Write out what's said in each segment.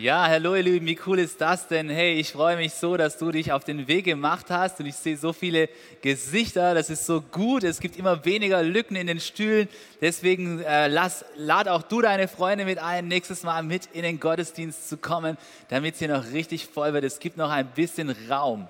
Ja, hallo ihr Lieben, wie cool ist das denn? Hey, ich freue mich so, dass du dich auf den Weg gemacht hast und ich sehe so viele Gesichter, das ist so gut, es gibt immer weniger Lücken in den Stühlen, deswegen äh, lass, lad auch du deine Freunde mit ein, nächstes Mal mit in den Gottesdienst zu kommen, damit es hier noch richtig voll wird. Es gibt noch ein bisschen Raum.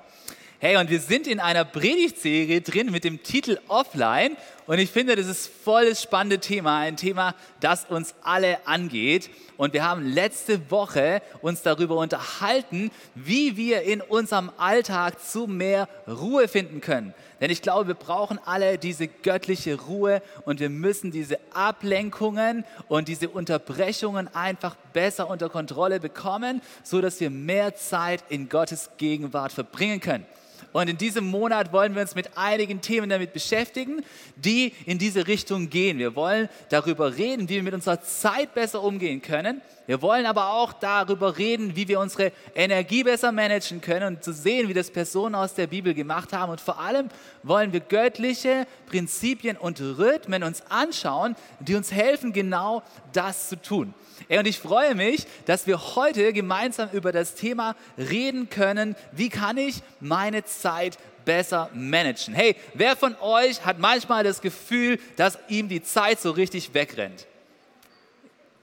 Hey, und wir sind in einer Predigtserie drin mit dem Titel Offline. Und ich finde, das ist voll das spannende Thema, ein Thema, das uns alle angeht. Und wir haben letzte Woche uns darüber unterhalten, wie wir in unserem Alltag zu mehr Ruhe finden können. Denn ich glaube, wir brauchen alle diese göttliche Ruhe und wir müssen diese Ablenkungen und diese Unterbrechungen einfach besser unter Kontrolle bekommen, so dass wir mehr Zeit in Gottes Gegenwart verbringen können. Und in diesem Monat wollen wir uns mit einigen Themen damit beschäftigen, die in diese Richtung gehen. Wir wollen darüber reden, wie wir mit unserer Zeit besser umgehen können. Wir wollen aber auch darüber reden, wie wir unsere Energie besser managen können und zu sehen, wie das Personen aus der Bibel gemacht haben. Und vor allem wollen wir göttliche Prinzipien und Rhythmen uns anschauen, die uns helfen, genau das zu tun. Und ich freue mich, dass wir heute gemeinsam über das Thema reden können, wie kann ich meine Zeit besser managen. Hey, wer von euch hat manchmal das Gefühl, dass ihm die Zeit so richtig wegrennt?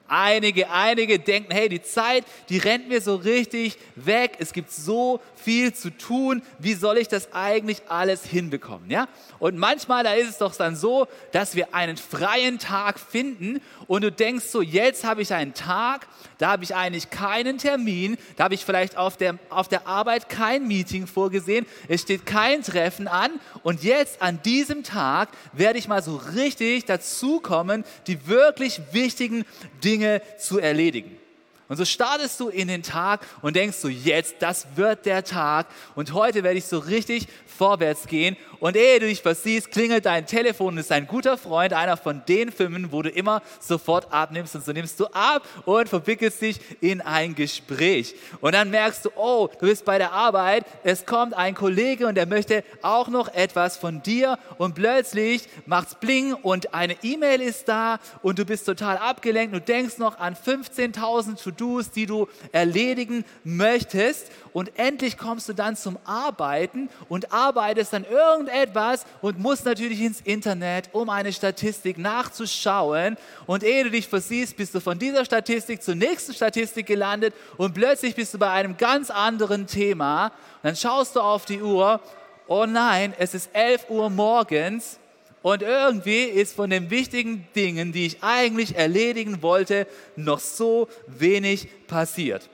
Einige, einige denken, hey, die Zeit, die rennt mir so richtig weg. Es gibt so viel zu tun. Wie soll ich das eigentlich alles hinbekommen? Ja? Und manchmal, da ist es doch dann so, dass wir einen freien Tag finden und du denkst so, jetzt habe ich einen Tag, da habe ich eigentlich keinen Termin, da habe ich vielleicht auf der, auf der Arbeit kein Meeting vorgesehen, es steht kein Treffen an. Und jetzt an diesem Tag werde ich mal so richtig dazukommen, die wirklich wichtigen Dinge zu erledigen. Und so startest du in den Tag und denkst so, jetzt, das wird der Tag. Und heute werde ich so richtig vorwärts gehen. Und ehe du dich versiehst, klingelt dein Telefon und ist ein guter Freund, einer von den Filmen, wo du immer sofort abnimmst. Und so nimmst du ab und verwickelst dich in ein Gespräch. Und dann merkst du, oh, du bist bei der Arbeit, es kommt ein Kollege und der möchte auch noch etwas von dir. Und plötzlich macht's bling und eine E-Mail ist da und du bist total abgelenkt. Du denkst noch an 15.000 To-Dos, die du erledigen möchtest. Und endlich kommst du dann zum Arbeiten und arbeitest dann irgendetwas und musst natürlich ins Internet, um eine Statistik nachzuschauen. Und ehe du dich versiehst, bist du von dieser Statistik zur nächsten Statistik gelandet und plötzlich bist du bei einem ganz anderen Thema. Und dann schaust du auf die Uhr, oh nein, es ist 11 Uhr morgens und irgendwie ist von den wichtigen Dingen, die ich eigentlich erledigen wollte, noch so wenig passiert.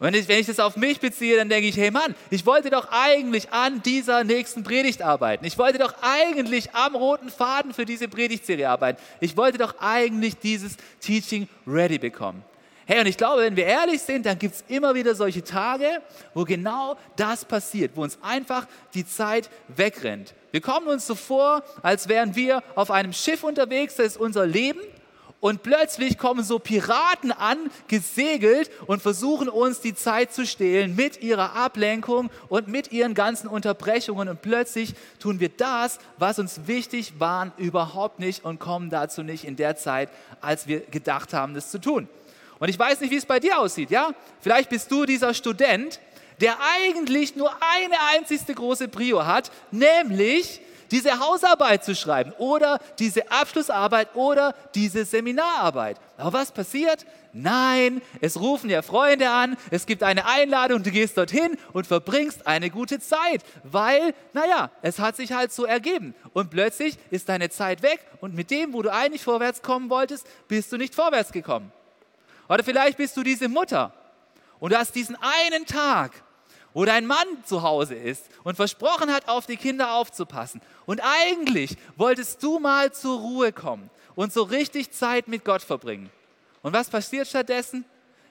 Ich, wenn ich das auf mich beziehe, dann denke ich, hey Mann, ich wollte doch eigentlich an dieser nächsten Predigt arbeiten. Ich wollte doch eigentlich am roten Faden für diese Predigtserie arbeiten. Ich wollte doch eigentlich dieses Teaching ready bekommen. Hey, und ich glaube, wenn wir ehrlich sind, dann gibt es immer wieder solche Tage, wo genau das passiert, wo uns einfach die Zeit wegrennt. Wir kommen uns so vor, als wären wir auf einem Schiff unterwegs, das ist unser Leben und plötzlich kommen so Piraten an, gesegelt und versuchen uns die Zeit zu stehlen mit ihrer Ablenkung und mit ihren ganzen Unterbrechungen. Und plötzlich tun wir das, was uns wichtig war, überhaupt nicht und kommen dazu nicht in der Zeit, als wir gedacht haben, das zu tun. Und ich weiß nicht, wie es bei dir aussieht, ja? Vielleicht bist du dieser Student, der eigentlich nur eine einzigste große Prio hat, nämlich diese Hausarbeit zu schreiben oder diese Abschlussarbeit oder diese Seminararbeit. Aber was passiert? Nein, es rufen ja Freunde an, es gibt eine Einladung, du gehst dorthin und verbringst eine gute Zeit, weil, naja, es hat sich halt so ergeben. Und plötzlich ist deine Zeit weg und mit dem, wo du eigentlich vorwärts kommen wolltest, bist du nicht vorwärts gekommen. Oder vielleicht bist du diese Mutter und du hast diesen einen Tag, wo dein Mann zu Hause ist und versprochen hat, auf die Kinder aufzupassen. Und eigentlich wolltest du mal zur Ruhe kommen und so richtig Zeit mit Gott verbringen. Und was passiert stattdessen?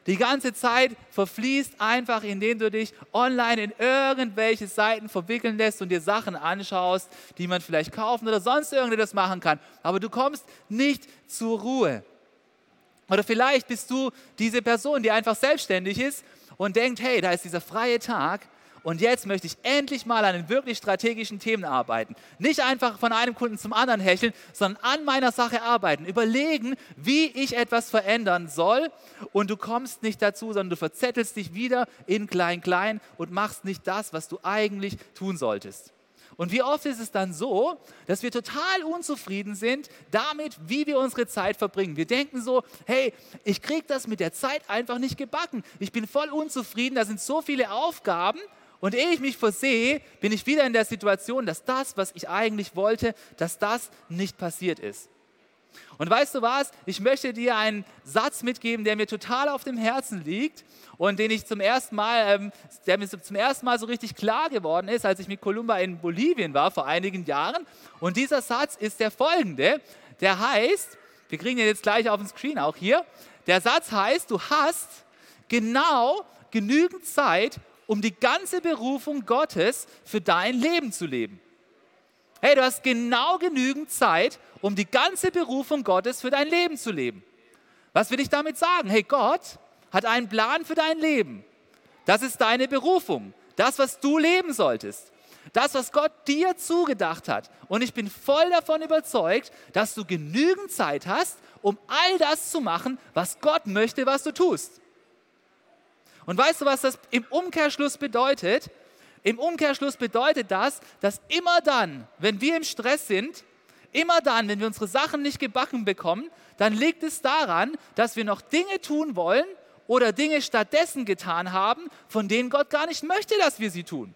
Die ganze Zeit verfließt einfach, indem du dich online in irgendwelche Seiten verwickeln lässt und dir Sachen anschaust, die man vielleicht kaufen oder sonst irgendetwas machen kann. Aber du kommst nicht zur Ruhe. Oder vielleicht bist du diese Person, die einfach selbstständig ist und denkt, hey, da ist dieser freie Tag und jetzt möchte ich endlich mal an den wirklich strategischen Themen arbeiten. Nicht einfach von einem Kunden zum anderen hecheln, sondern an meiner Sache arbeiten. Überlegen, wie ich etwas verändern soll. Und du kommst nicht dazu, sondern du verzettelst dich wieder in klein-klein und machst nicht das, was du eigentlich tun solltest. Und wie oft ist es dann so, dass wir total unzufrieden sind damit, wie wir unsere Zeit verbringen. Wir denken so, hey, ich kriege das mit der Zeit einfach nicht gebacken. Ich bin voll unzufrieden, da sind so viele Aufgaben. Und ehe ich mich versehe, bin ich wieder in der Situation, dass das, was ich eigentlich wollte, dass das nicht passiert ist. Und weißt du was? Ich möchte dir einen Satz mitgeben, der mir total auf dem Herzen liegt und den ich zum ersten Mal, ähm, der mir zum ersten Mal so richtig klar geworden ist, als ich mit Columba in Bolivien war vor einigen Jahren. Und dieser Satz ist der folgende. Der heißt, wir kriegen den jetzt gleich auf dem Screen auch hier. Der Satz heißt, du hast genau genügend Zeit, um die ganze Berufung Gottes für dein Leben zu leben. Hey, du hast genau genügend Zeit, um die ganze Berufung Gottes für dein Leben zu leben. Was will ich damit sagen? Hey, Gott hat einen Plan für dein Leben. Das ist deine Berufung. Das, was du leben solltest. Das, was Gott dir zugedacht hat. Und ich bin voll davon überzeugt, dass du genügend Zeit hast, um all das zu machen, was Gott möchte, was du tust. Und weißt du, was das im Umkehrschluss bedeutet? Im Umkehrschluss bedeutet das, dass immer dann, wenn wir im Stress sind, immer dann, wenn wir unsere Sachen nicht gebacken bekommen, dann liegt es daran, dass wir noch Dinge tun wollen oder Dinge stattdessen getan haben, von denen Gott gar nicht möchte, dass wir sie tun.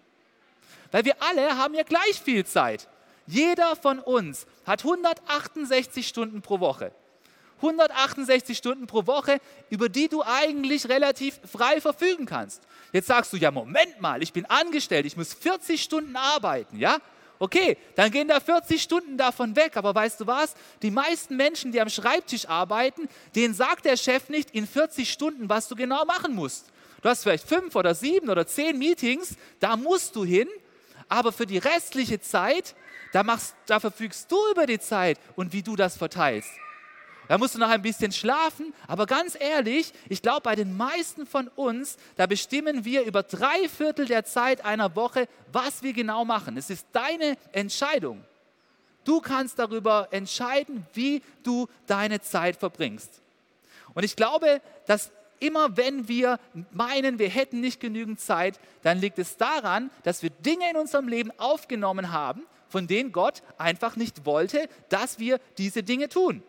Weil wir alle haben ja gleich viel Zeit. Jeder von uns hat 168 Stunden pro Woche. 168 Stunden pro Woche, über die du eigentlich relativ frei verfügen kannst. Jetzt sagst du, ja, Moment mal, ich bin angestellt, ich muss 40 Stunden arbeiten, ja? Okay, dann gehen da 40 Stunden davon weg. Aber weißt du was? Die meisten Menschen, die am Schreibtisch arbeiten, denen sagt der Chef nicht in 40 Stunden, was du genau machen musst. Du hast vielleicht fünf oder sieben oder zehn Meetings, da musst du hin. Aber für die restliche Zeit, da, machst, da verfügst du über die Zeit und wie du das verteilst. Da musst du noch ein bisschen schlafen, aber ganz ehrlich, ich glaube, bei den meisten von uns, da bestimmen wir über drei Viertel der Zeit einer Woche, was wir genau machen. Es ist deine Entscheidung. Du kannst darüber entscheiden, wie du deine Zeit verbringst. Und ich glaube, dass immer wenn wir meinen, wir hätten nicht genügend Zeit, dann liegt es daran, dass wir Dinge in unserem Leben aufgenommen haben, von denen Gott einfach nicht wollte, dass wir diese Dinge tun.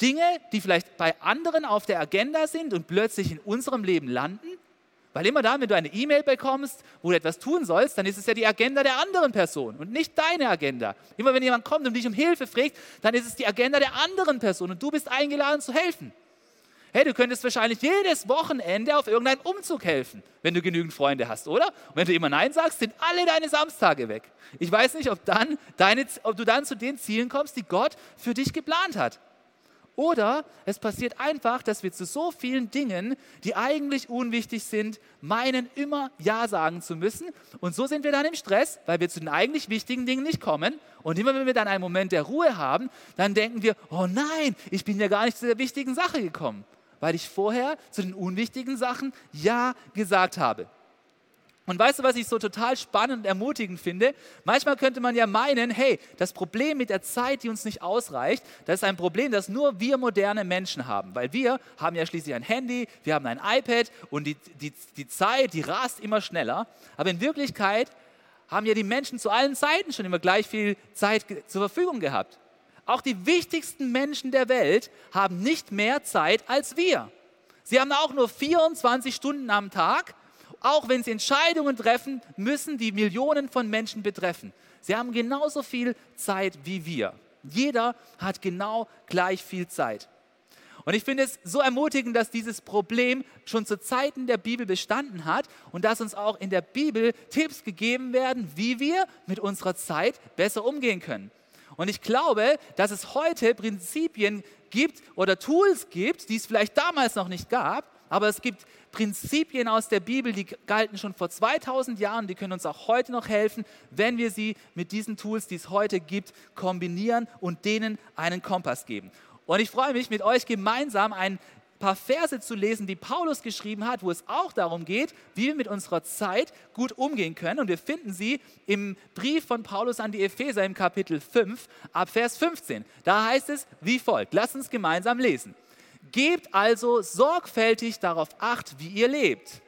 Dinge, die vielleicht bei anderen auf der Agenda sind und plötzlich in unserem Leben landen. Weil immer dann, wenn du eine E-Mail bekommst, wo du etwas tun sollst, dann ist es ja die Agenda der anderen Person und nicht deine Agenda. Immer wenn jemand kommt und dich um Hilfe fragt, dann ist es die Agenda der anderen Person und du bist eingeladen zu helfen. Hey, du könntest wahrscheinlich jedes Wochenende auf irgendeinen Umzug helfen, wenn du genügend Freunde hast, oder? Und wenn du immer Nein sagst, sind alle deine Samstage weg. Ich weiß nicht, ob, dann deine, ob du dann zu den Zielen kommst, die Gott für dich geplant hat. Oder es passiert einfach, dass wir zu so vielen Dingen, die eigentlich unwichtig sind, meinen, immer Ja sagen zu müssen. Und so sind wir dann im Stress, weil wir zu den eigentlich wichtigen Dingen nicht kommen. Und immer wenn wir dann einen Moment der Ruhe haben, dann denken wir, oh nein, ich bin ja gar nicht zu der wichtigen Sache gekommen, weil ich vorher zu den unwichtigen Sachen Ja gesagt habe. Und weißt du, was ich so total spannend und ermutigend finde? Manchmal könnte man ja meinen, hey, das Problem mit der Zeit, die uns nicht ausreicht, das ist ein Problem, das nur wir moderne Menschen haben. Weil wir haben ja schließlich ein Handy, wir haben ein iPad und die, die, die Zeit, die rast immer schneller. Aber in Wirklichkeit haben ja die Menschen zu allen Zeiten schon immer gleich viel Zeit zur Verfügung gehabt. Auch die wichtigsten Menschen der Welt haben nicht mehr Zeit als wir. Sie haben auch nur 24 Stunden am Tag auch wenn sie Entscheidungen treffen müssen, die Millionen von Menschen betreffen. Sie haben genauso viel Zeit wie wir. Jeder hat genau gleich viel Zeit. Und ich finde es so ermutigend, dass dieses Problem schon zu Zeiten der Bibel bestanden hat und dass uns auch in der Bibel Tipps gegeben werden, wie wir mit unserer Zeit besser umgehen können. Und ich glaube, dass es heute Prinzipien gibt oder Tools gibt, die es vielleicht damals noch nicht gab, aber es gibt Prinzipien aus der Bibel, die galten schon vor 2000 Jahren, die können uns auch heute noch helfen, wenn wir sie mit diesen Tools, die es heute gibt, kombinieren und denen einen Kompass geben. Und ich freue mich, mit euch gemeinsam ein paar Verse zu lesen, die Paulus geschrieben hat, wo es auch darum geht, wie wir mit unserer Zeit gut umgehen können. Und wir finden sie im Brief von Paulus an die Epheser im Kapitel 5 ab Vers 15. Da heißt es wie folgt. Lass uns gemeinsam lesen. Gebt also sorgfältig darauf acht, wie ihr lebt.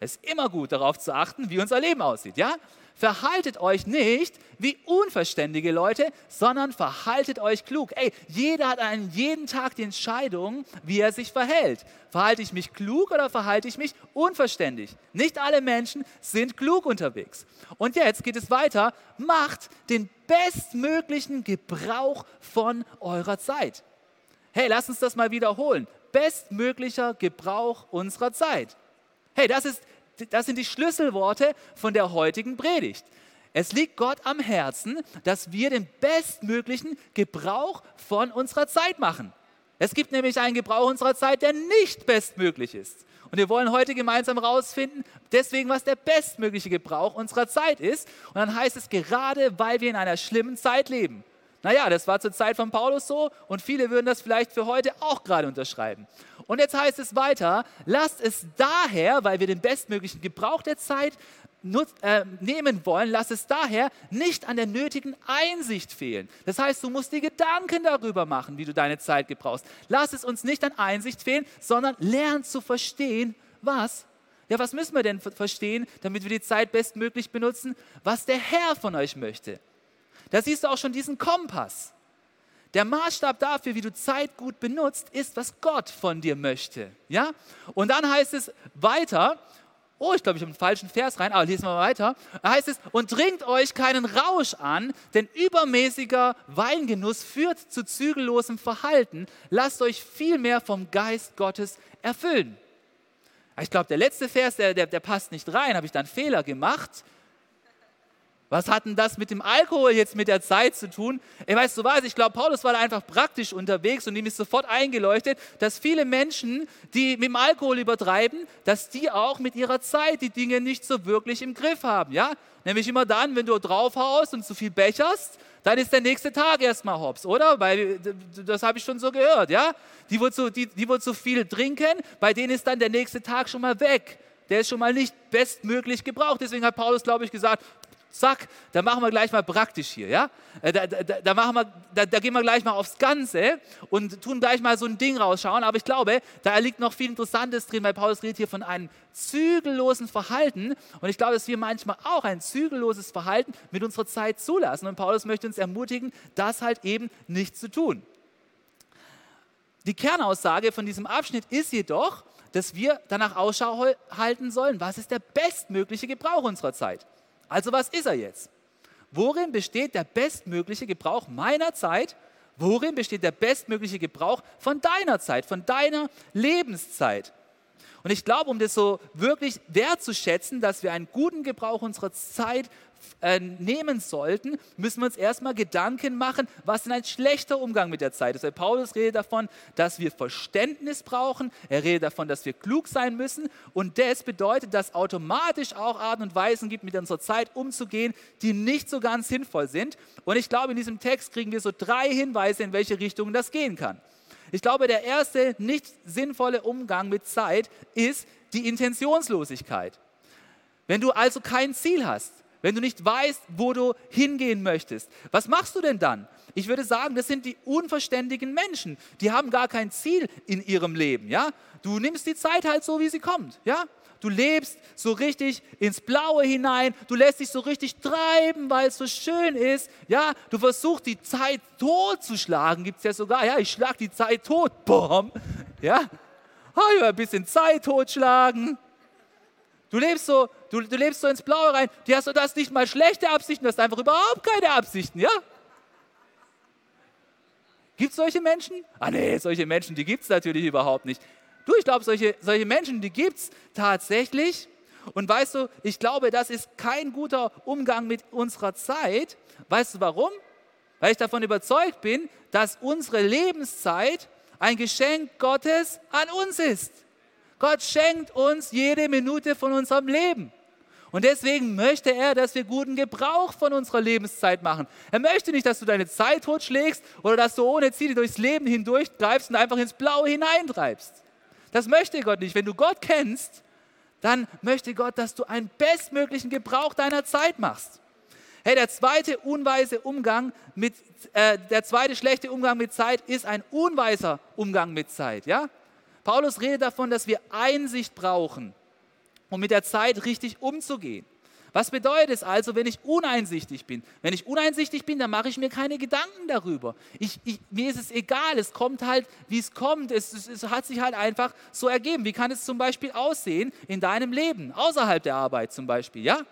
Es ist immer gut darauf zu achten, wie unser Leben aussieht, ja? Verhaltet euch nicht wie unverständige Leute, sondern verhaltet euch klug. Ey, jeder hat einen jeden Tag die Entscheidung, wie er sich verhält. Verhalte ich mich klug oder verhalte ich mich unverständig? Nicht alle Menschen sind klug unterwegs. Und jetzt geht es weiter. Macht den bestmöglichen Gebrauch von eurer Zeit. Hey, lass uns das mal wiederholen. Bestmöglicher Gebrauch unserer Zeit. Hey, das ist das sind die Schlüsselworte von der heutigen Predigt. Es liegt Gott am Herzen, dass wir den bestmöglichen Gebrauch von unserer Zeit machen. Es gibt nämlich einen Gebrauch unserer Zeit, der nicht bestmöglich ist. Und wir wollen heute gemeinsam herausfinden, deswegen, was der bestmögliche Gebrauch unserer Zeit ist. Und dann heißt es gerade, weil wir in einer schlimmen Zeit leben. Naja, das war zur Zeit von Paulus so und viele würden das vielleicht für heute auch gerade unterschreiben. Und jetzt heißt es weiter, lasst es daher, weil wir den bestmöglichen Gebrauch der Zeit äh, nehmen wollen, lasst es daher nicht an der nötigen Einsicht fehlen. Das heißt, du musst dir Gedanken darüber machen, wie du deine Zeit gebrauchst. Lass es uns nicht an Einsicht fehlen, sondern lern zu verstehen, was ja, was müssen wir denn verstehen, damit wir die Zeit bestmöglich benutzen? Was der Herr von euch möchte. Da siehst du auch schon diesen Kompass. Der Maßstab dafür, wie du Zeit gut benutzt, ist, was Gott von dir möchte. Ja? Und dann heißt es weiter, oh, ich glaube, ich habe einen falschen Vers rein, aber lesen wir mal weiter. Da heißt es, und trinkt euch keinen Rausch an, denn übermäßiger Weingenuss führt zu zügellosem Verhalten. Lasst euch vielmehr vom Geist Gottes erfüllen. Ich glaube, der letzte Vers, der, der, der passt nicht rein, habe ich dann Fehler gemacht. Was hat denn das mit dem Alkohol jetzt mit der Zeit zu tun? Ich weiß, du weißt, ich glaube, Paulus war da einfach praktisch unterwegs und ihm ist sofort eingeleuchtet, dass viele Menschen, die mit dem Alkohol übertreiben, dass die auch mit ihrer Zeit die Dinge nicht so wirklich im Griff haben. Ja? Nämlich immer dann, wenn du draufhaust und zu viel becherst, dann ist der nächste Tag erstmal hops, oder? Weil, das habe ich schon so gehört, ja? Die, wo zu, die, die, wo zu viel trinken, bei denen ist dann der nächste Tag schon mal weg der ist schon mal nicht bestmöglich gebraucht. Deswegen hat Paulus, glaube ich, gesagt, Zack, da machen wir gleich mal praktisch hier, ja? Äh, da, da, da, machen wir, da, da gehen wir gleich mal aufs Ganze und tun gleich mal so ein Ding rausschauen. Aber ich glaube, da liegt noch viel Interessantes drin, weil Paulus redet hier von einem zügellosen Verhalten. Und ich glaube, dass wir manchmal auch ein zügelloses Verhalten mit unserer Zeit zulassen. Und Paulus möchte uns ermutigen, das halt eben nicht zu tun. Die Kernaussage von diesem Abschnitt ist jedoch, dass wir danach Ausschau halten sollen, was ist der bestmögliche Gebrauch unserer Zeit. Also was ist er jetzt? Worin besteht der bestmögliche Gebrauch meiner Zeit? Worin besteht der bestmögliche Gebrauch von deiner Zeit, von deiner Lebenszeit? Und ich glaube, um das so wirklich wertzuschätzen, dass wir einen guten Gebrauch unserer Zeit äh, nehmen sollten, müssen wir uns erstmal Gedanken machen, was denn ein schlechter Umgang mit der Zeit ist. Weil Paulus redet davon, dass wir Verständnis brauchen, er redet davon, dass wir klug sein müssen und das bedeutet, dass automatisch auch Arten und Weisen gibt, mit unserer Zeit umzugehen, die nicht so ganz sinnvoll sind. Und ich glaube, in diesem Text kriegen wir so drei Hinweise, in welche Richtung das gehen kann. Ich glaube, der erste nicht sinnvolle Umgang mit Zeit ist die Intentionslosigkeit. Wenn du also kein Ziel hast, wenn du nicht weißt, wo du hingehen möchtest, was machst du denn dann? Ich würde sagen, das sind die unverständigen Menschen. Die haben gar kein Ziel in ihrem Leben. Ja? Du nimmst die Zeit halt so, wie sie kommt. Ja? Du lebst so richtig ins Blaue hinein. Du lässt dich so richtig treiben, weil es so schön ist. Ja, du versuchst die Zeit totzuschlagen. Gibt es ja sogar. Ja, ich schlag die Zeit tot. Boom. Ja, oh, ein bisschen Zeit totschlagen. Du lebst so, du, du lebst so ins Blaue rein. Du hast, du hast nicht mal schlechte Absichten, du hast einfach überhaupt keine Absichten, ja? Gibt es solche Menschen? Ah nee, solche Menschen, die gibt es natürlich überhaupt nicht. Du, ich glaube, solche, solche Menschen, die gibt es tatsächlich. Und weißt du, ich glaube, das ist kein guter Umgang mit unserer Zeit. Weißt du warum? Weil ich davon überzeugt bin, dass unsere Lebenszeit ein Geschenk Gottes an uns ist. Gott schenkt uns jede Minute von unserem Leben. Und deswegen möchte er, dass wir guten Gebrauch von unserer Lebenszeit machen. Er möchte nicht, dass du deine Zeit totschlägst oder dass du ohne Ziele durchs Leben hindurch greifst und einfach ins Blaue hineintreibst. Das möchte Gott nicht. Wenn du Gott kennst, dann möchte Gott, dass du einen bestmöglichen Gebrauch deiner Zeit machst. Hey, der zweite unweise Umgang mit, äh, der zweite schlechte Umgang mit Zeit ist ein unweiser Umgang mit Zeit. Ja? Paulus redet davon, dass wir Einsicht brauchen, um mit der Zeit richtig umzugehen. Was bedeutet es also, wenn ich uneinsichtig bin? Wenn ich uneinsichtig bin, dann mache ich mir keine Gedanken darüber. Ich, ich, mir ist es egal, es kommt halt, wie es kommt. Es, es, es hat sich halt einfach so ergeben. Wie kann es zum Beispiel aussehen in deinem Leben, außerhalb der Arbeit zum Beispiel? Ja?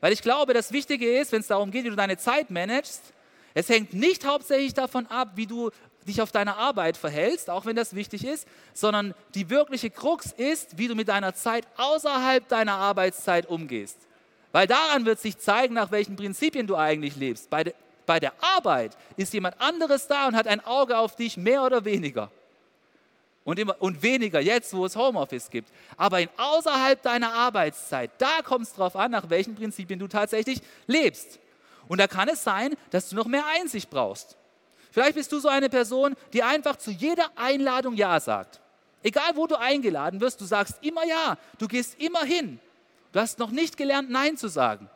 Weil ich glaube, das Wichtige ist, wenn es darum geht, wie du deine Zeit managst, es hängt nicht hauptsächlich davon ab, wie du dich auf deine Arbeit verhältst, auch wenn das wichtig ist, sondern die wirkliche Krux ist, wie du mit deiner Zeit außerhalb deiner Arbeitszeit umgehst. Weil daran wird sich zeigen, nach welchen Prinzipien du eigentlich lebst. Bei, de, bei der Arbeit ist jemand anderes da und hat ein Auge auf dich, mehr oder weniger. Und, immer, und weniger jetzt, wo es Homeoffice gibt. Aber in außerhalb deiner Arbeitszeit, da kommt es darauf an, nach welchen Prinzipien du tatsächlich lebst. Und da kann es sein, dass du noch mehr Einsicht brauchst. Vielleicht bist du so eine Person, die einfach zu jeder Einladung Ja sagt. Egal, wo du eingeladen wirst, du sagst immer Ja, du gehst immer hin. Du hast noch nicht gelernt, Nein zu sagen,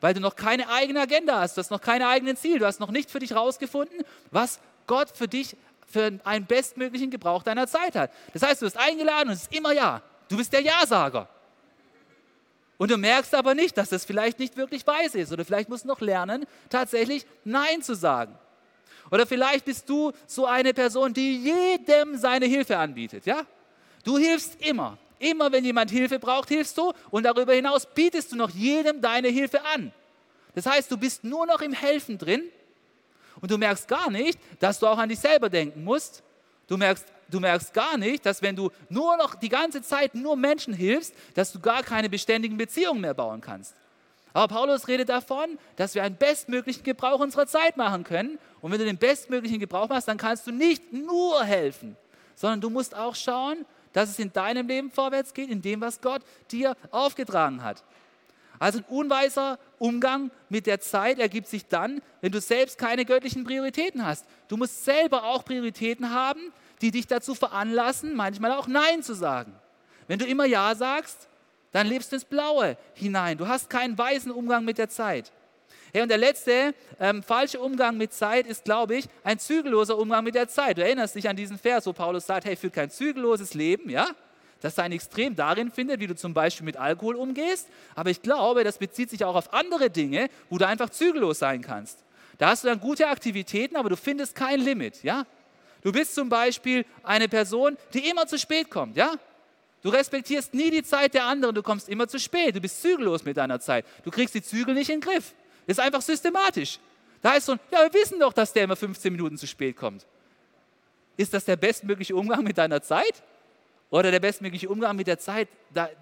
weil du noch keine eigene Agenda hast, du hast noch keine eigenen Ziele, du hast noch nicht für dich herausgefunden, was Gott für dich für einen bestmöglichen Gebrauch deiner Zeit hat. Das heißt, du wirst eingeladen und es ist immer Ja. Du bist der Ja-Sager. Und du merkst aber nicht, dass das vielleicht nicht wirklich weise ist. Oder vielleicht musst du noch lernen, tatsächlich Nein zu sagen. Oder vielleicht bist du so eine Person, die jedem seine Hilfe anbietet. Ja? Du hilfst immer. Immer wenn jemand Hilfe braucht, hilfst du und darüber hinaus bietest du noch jedem deine Hilfe an. Das heißt, du bist nur noch im Helfen drin und du merkst gar nicht, dass du auch an dich selber denken musst. Du merkst, du merkst gar nicht, dass wenn du nur noch die ganze Zeit nur Menschen hilfst, dass du gar keine beständigen Beziehungen mehr bauen kannst. Aber Paulus redet davon, dass wir einen bestmöglichen Gebrauch unserer Zeit machen können. Und wenn du den bestmöglichen Gebrauch machst, dann kannst du nicht nur helfen, sondern du musst auch schauen, dass es in deinem Leben vorwärts geht, in dem, was Gott dir aufgetragen hat. Also ein unweiser Umgang mit der Zeit ergibt sich dann, wenn du selbst keine göttlichen Prioritäten hast. Du musst selber auch Prioritäten haben, die dich dazu veranlassen, manchmal auch Nein zu sagen. Wenn du immer Ja sagst, dann lebst du ins Blaue hinein. Du hast keinen weisen Umgang mit der Zeit. Hey, und der letzte ähm, falsche Umgang mit Zeit ist, glaube ich, ein zügelloser Umgang mit der Zeit. Du erinnerst dich an diesen Vers, wo Paulus sagt, hey, führt kein zügelloses Leben, ja? Das sein Extrem darin findet, wie du zum Beispiel mit Alkohol umgehst. Aber ich glaube, das bezieht sich auch auf andere Dinge, wo du einfach zügellos sein kannst. Da hast du dann gute Aktivitäten, aber du findest kein Limit, ja? Du bist zum Beispiel eine Person, die immer zu spät kommt, ja? Du respektierst nie die Zeit der anderen, du kommst immer zu spät, du bist zügellos mit deiner Zeit. Du kriegst die Zügel nicht in den Griff. Das ist einfach systematisch. Da ist so ja, wir wissen doch, dass der immer 15 Minuten zu spät kommt. Ist das der bestmögliche Umgang mit deiner Zeit? Oder der bestmögliche Umgang mit der Zeit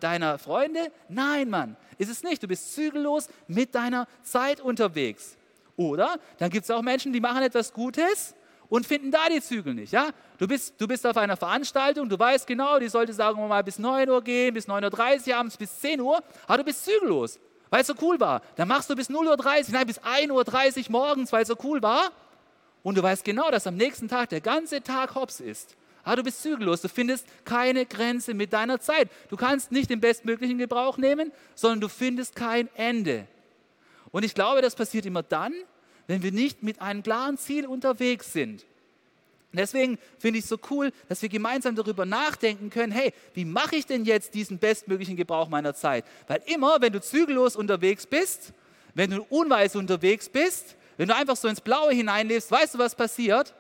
deiner Freunde? Nein, Mann, ist es nicht. Du bist zügellos mit deiner Zeit unterwegs. Oder dann gibt es auch Menschen, die machen etwas Gutes und finden da die Zügel nicht. Ja? Du, bist, du bist auf einer Veranstaltung, du weißt genau, die sollte sagen wir mal bis 9 Uhr gehen, bis 9.30 Uhr abends, bis 10 Uhr, aber du bist zügellos weil es so cool war. Dann machst du bis 0.30 Uhr, nein, bis 1.30 Uhr morgens, weil es so cool war. Und du weißt genau, dass am nächsten Tag der ganze Tag hops ist. Aber du bist zügellos, du findest keine Grenze mit deiner Zeit. Du kannst nicht den bestmöglichen Gebrauch nehmen, sondern du findest kein Ende. Und ich glaube, das passiert immer dann, wenn wir nicht mit einem klaren Ziel unterwegs sind. Deswegen finde ich es so cool, dass wir gemeinsam darüber nachdenken können, hey, wie mache ich denn jetzt diesen bestmöglichen Gebrauch meiner Zeit? Weil immer, wenn du zügellos unterwegs bist, wenn du unweise unterwegs bist, wenn du einfach so ins Blaue hineinlebst, weißt du, was passiert?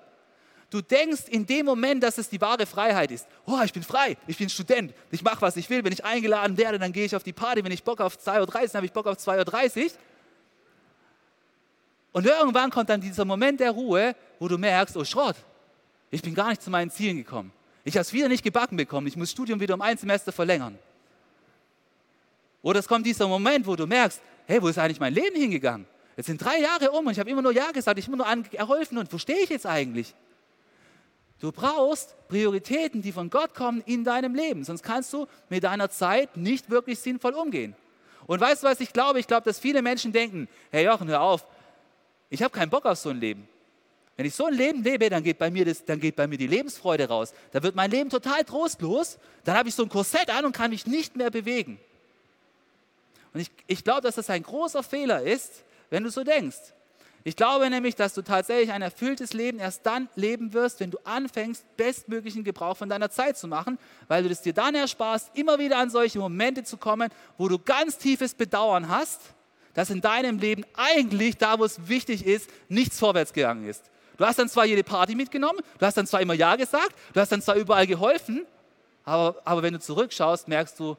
Du denkst in dem Moment, dass es die wahre Freiheit ist. Oh, ich bin frei, ich bin Student, ich mache, was ich will. Wenn ich eingeladen werde, dann gehe ich auf die Party. Wenn ich Bock auf 2.30 Uhr habe ich Bock auf 2.30 Uhr. Und irgendwann kommt dann dieser Moment der Ruhe, wo du merkst, oh Schrott, ich bin gar nicht zu meinen Zielen gekommen. Ich habe es wieder nicht gebacken bekommen. Ich muss das Studium wieder um ein Semester verlängern. Oder es kommt dieser Moment, wo du merkst, hey, wo ist eigentlich mein Leben hingegangen? Jetzt sind drei Jahre um und ich habe immer nur Ja gesagt, ich habe nur erholfen und wo stehe ich jetzt eigentlich? Du brauchst Prioritäten, die von Gott kommen in deinem Leben, sonst kannst du mit deiner Zeit nicht wirklich sinnvoll umgehen. Und weißt du, was ich glaube? Ich glaube, dass viele Menschen denken, hey Jochen, hör auf, ich habe keinen Bock auf so ein Leben. Wenn ich so ein Leben lebe, dann geht bei mir, das, dann geht bei mir die Lebensfreude raus. Da wird mein Leben total trostlos. Dann habe ich so ein Korsett an und kann mich nicht mehr bewegen. Und ich, ich glaube, dass das ein großer Fehler ist, wenn du so denkst. Ich glaube nämlich, dass du tatsächlich ein erfülltes Leben erst dann leben wirst, wenn du anfängst, bestmöglichen Gebrauch von deiner Zeit zu machen, weil du es dir dann ersparst, immer wieder an solche Momente zu kommen, wo du ganz tiefes Bedauern hast, dass in deinem Leben eigentlich da, wo es wichtig ist, nichts vorwärts gegangen ist. Du hast dann zwar jede Party mitgenommen, du hast dann zwar immer Ja gesagt, du hast dann zwar überall geholfen, aber, aber wenn du zurückschaust, merkst du,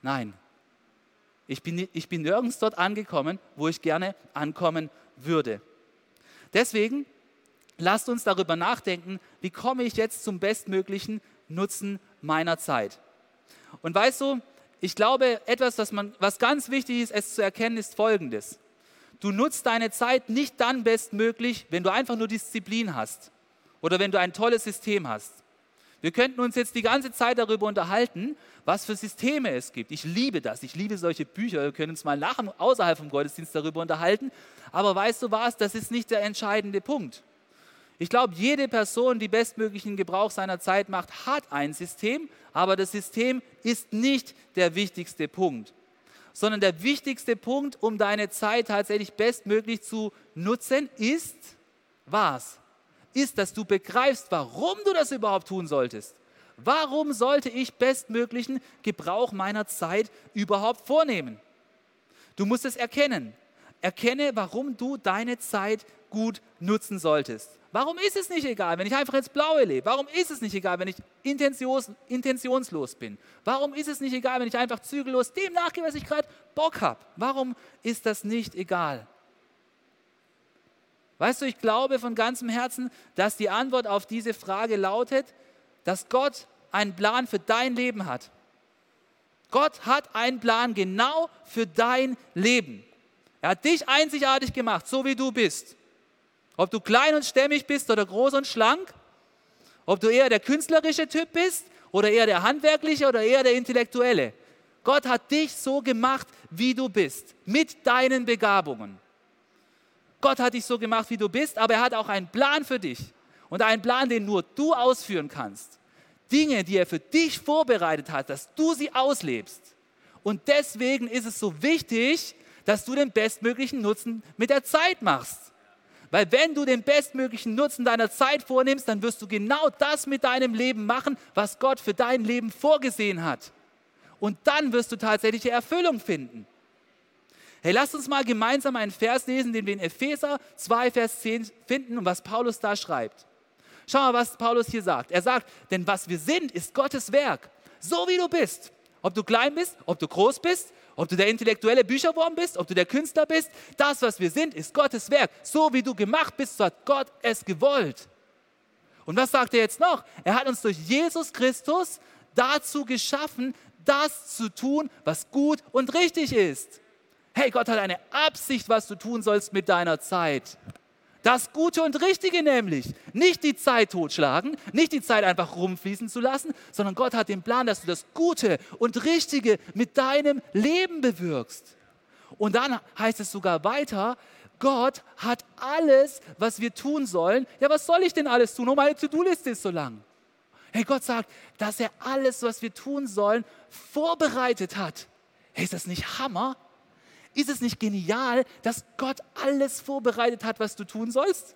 nein, ich bin, ich bin nirgends dort angekommen, wo ich gerne ankommen würde. Deswegen lasst uns darüber nachdenken, wie komme ich jetzt zum bestmöglichen Nutzen meiner Zeit. Und weißt du, ich glaube, etwas, was, man, was ganz wichtig ist, es zu erkennen, ist Folgendes. Du nutzt deine Zeit nicht dann bestmöglich, wenn du einfach nur Disziplin hast oder wenn du ein tolles System hast. Wir könnten uns jetzt die ganze Zeit darüber unterhalten, was für Systeme es gibt. Ich liebe das. Ich liebe solche Bücher. Wir können uns mal nach außerhalb vom Gottesdienst darüber unterhalten. Aber weißt du was? Das ist nicht der entscheidende Punkt. Ich glaube, jede Person, die bestmöglichen Gebrauch seiner Zeit macht, hat ein System, aber das System ist nicht der wichtigste Punkt sondern der wichtigste Punkt, um deine Zeit tatsächlich bestmöglich zu nutzen, ist was? Ist, dass du begreifst, warum du das überhaupt tun solltest. Warum sollte ich bestmöglichen Gebrauch meiner Zeit überhaupt vornehmen? Du musst es erkennen. Erkenne, warum du deine Zeit gut nutzen solltest. Warum ist es nicht egal, wenn ich einfach ins Blaue lebe? Warum ist es nicht egal, wenn ich intentions, intentionslos bin? Warum ist es nicht egal, wenn ich einfach zügellos dem nachgehe, was ich gerade Bock habe? Warum ist das nicht egal? Weißt du, ich glaube von ganzem Herzen, dass die Antwort auf diese Frage lautet, dass Gott einen Plan für dein Leben hat. Gott hat einen Plan genau für dein Leben. Er hat dich einzigartig gemacht, so wie du bist. Ob du klein und stämmig bist oder groß und schlank, ob du eher der künstlerische Typ bist oder eher der handwerkliche oder eher der intellektuelle. Gott hat dich so gemacht, wie du bist, mit deinen Begabungen. Gott hat dich so gemacht, wie du bist, aber er hat auch einen Plan für dich und einen Plan, den nur du ausführen kannst. Dinge, die er für dich vorbereitet hat, dass du sie auslebst. Und deswegen ist es so wichtig, dass du den bestmöglichen Nutzen mit der Zeit machst. Weil wenn du den bestmöglichen Nutzen deiner Zeit vornimmst, dann wirst du genau das mit deinem Leben machen, was Gott für dein Leben vorgesehen hat. Und dann wirst du tatsächliche Erfüllung finden. Hey, lass uns mal gemeinsam einen Vers lesen, den wir in Epheser 2, Vers 10 finden und was Paulus da schreibt. Schau mal, was Paulus hier sagt. Er sagt, denn was wir sind, ist Gottes Werk. So wie du bist. Ob du klein bist, ob du groß bist, ob du der intellektuelle Bücherwurm bist, ob du der Künstler bist, das, was wir sind, ist Gottes Werk. So wie du gemacht bist, so hat Gott es gewollt. Und was sagt er jetzt noch? Er hat uns durch Jesus Christus dazu geschaffen, das zu tun, was gut und richtig ist. Hey, Gott hat eine Absicht, was du tun sollst mit deiner Zeit. Das Gute und Richtige nämlich. Nicht die Zeit totschlagen, nicht die Zeit einfach rumfließen zu lassen, sondern Gott hat den Plan, dass du das Gute und Richtige mit deinem Leben bewirkst. Und dann heißt es sogar weiter, Gott hat alles, was wir tun sollen. Ja, was soll ich denn alles tun? Oh, meine To-Do-Liste ist so lang. Hey, Gott sagt, dass er alles, was wir tun sollen, vorbereitet hat. Hey, ist das nicht Hammer? Ist es nicht genial, dass Gott alles vorbereitet hat, was du tun sollst?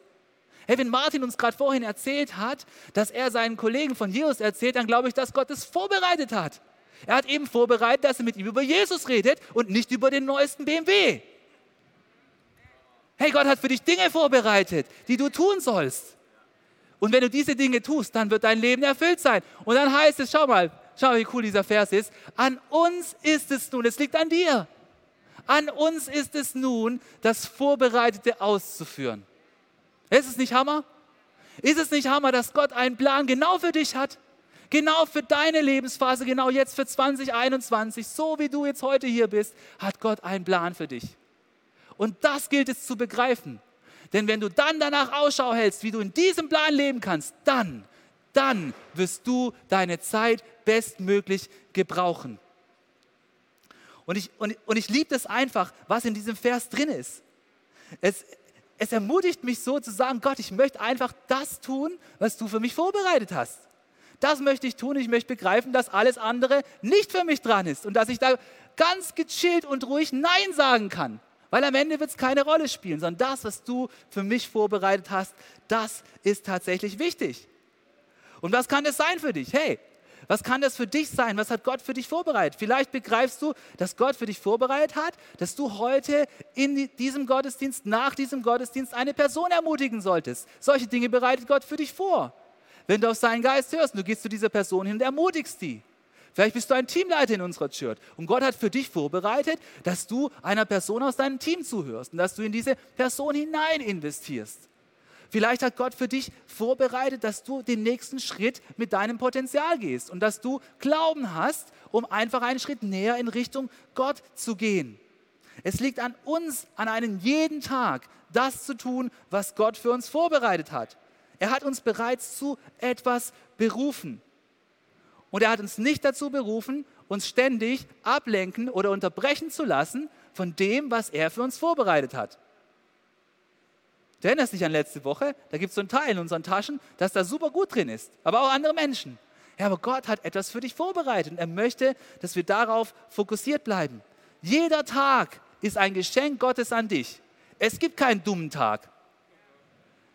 Hey, wenn Martin uns gerade vorhin erzählt hat, dass er seinen Kollegen von Jesus erzählt, dann glaube ich, dass Gott es vorbereitet hat. Er hat eben vorbereitet, dass er mit ihm über Jesus redet und nicht über den neuesten BMW. Hey, Gott hat für dich Dinge vorbereitet, die du tun sollst. Und wenn du diese Dinge tust, dann wird dein Leben erfüllt sein. Und dann heißt es, schau mal, schau mal, wie cool dieser Vers ist. An uns ist es nun, es liegt an dir. An uns ist es nun, das Vorbereitete auszuführen. Ist es nicht Hammer? Ist es nicht Hammer, dass Gott einen Plan genau für dich hat? Genau für deine Lebensphase, genau jetzt für 2021, so wie du jetzt heute hier bist, hat Gott einen Plan für dich. Und das gilt es zu begreifen. Denn wenn du dann danach Ausschau hältst, wie du in diesem Plan leben kannst, dann, dann wirst du deine Zeit bestmöglich gebrauchen. Und ich, und, und ich liebe das einfach, was in diesem Vers drin ist. Es, es ermutigt mich so zu sagen, Gott, ich möchte einfach das tun, was du für mich vorbereitet hast. Das möchte ich tun. Ich möchte begreifen, dass alles andere nicht für mich dran ist und dass ich da ganz gechillt und ruhig Nein sagen kann. Weil am Ende wird es keine Rolle spielen, sondern das, was du für mich vorbereitet hast, das ist tatsächlich wichtig. Und was kann das sein für dich? Hey, was kann das für dich sein? Was hat Gott für dich vorbereitet? Vielleicht begreifst du, dass Gott für dich vorbereitet hat, dass du heute in diesem Gottesdienst, nach diesem Gottesdienst eine Person ermutigen solltest. Solche Dinge bereitet Gott für dich vor. Wenn du auf seinen Geist hörst, du gehst zu dieser Person hin und ermutigst die. Vielleicht bist du ein Teamleiter in unserer Church und Gott hat für dich vorbereitet, dass du einer Person aus deinem Team zuhörst und dass du in diese Person hinein investierst. Vielleicht hat Gott für dich vorbereitet, dass du den nächsten Schritt mit deinem Potenzial gehst und dass du Glauben hast, um einfach einen Schritt näher in Richtung Gott zu gehen. Es liegt an uns, an einem jeden Tag, das zu tun, was Gott für uns vorbereitet hat. Er hat uns bereits zu etwas berufen. Und er hat uns nicht dazu berufen, uns ständig ablenken oder unterbrechen zu lassen von dem, was er für uns vorbereitet hat. Du erinnerst dich an letzte Woche, da gibt es so einen Teil in unseren Taschen, das da super gut drin ist, aber auch andere Menschen. Ja, aber Gott hat etwas für dich vorbereitet und er möchte, dass wir darauf fokussiert bleiben. Jeder Tag ist ein Geschenk Gottes an dich. Es gibt keinen dummen Tag.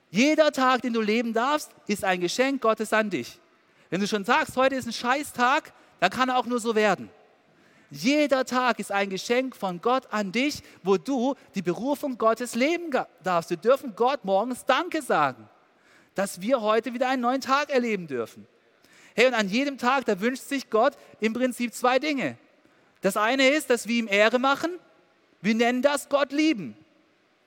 Jeder Tag, den du leben darfst, ist ein Geschenk Gottes an dich. Wenn du schon sagst, heute ist ein Scheißtag, dann kann er auch nur so werden. Jeder Tag ist ein Geschenk von Gott an dich, wo du die Berufung Gottes leben darfst. Wir dürfen Gott morgens Danke sagen, dass wir heute wieder einen neuen Tag erleben dürfen. Hey, und an jedem Tag, da wünscht sich Gott im Prinzip zwei Dinge. Das eine ist, dass wir ihm Ehre machen. Wir nennen das Gott lieben.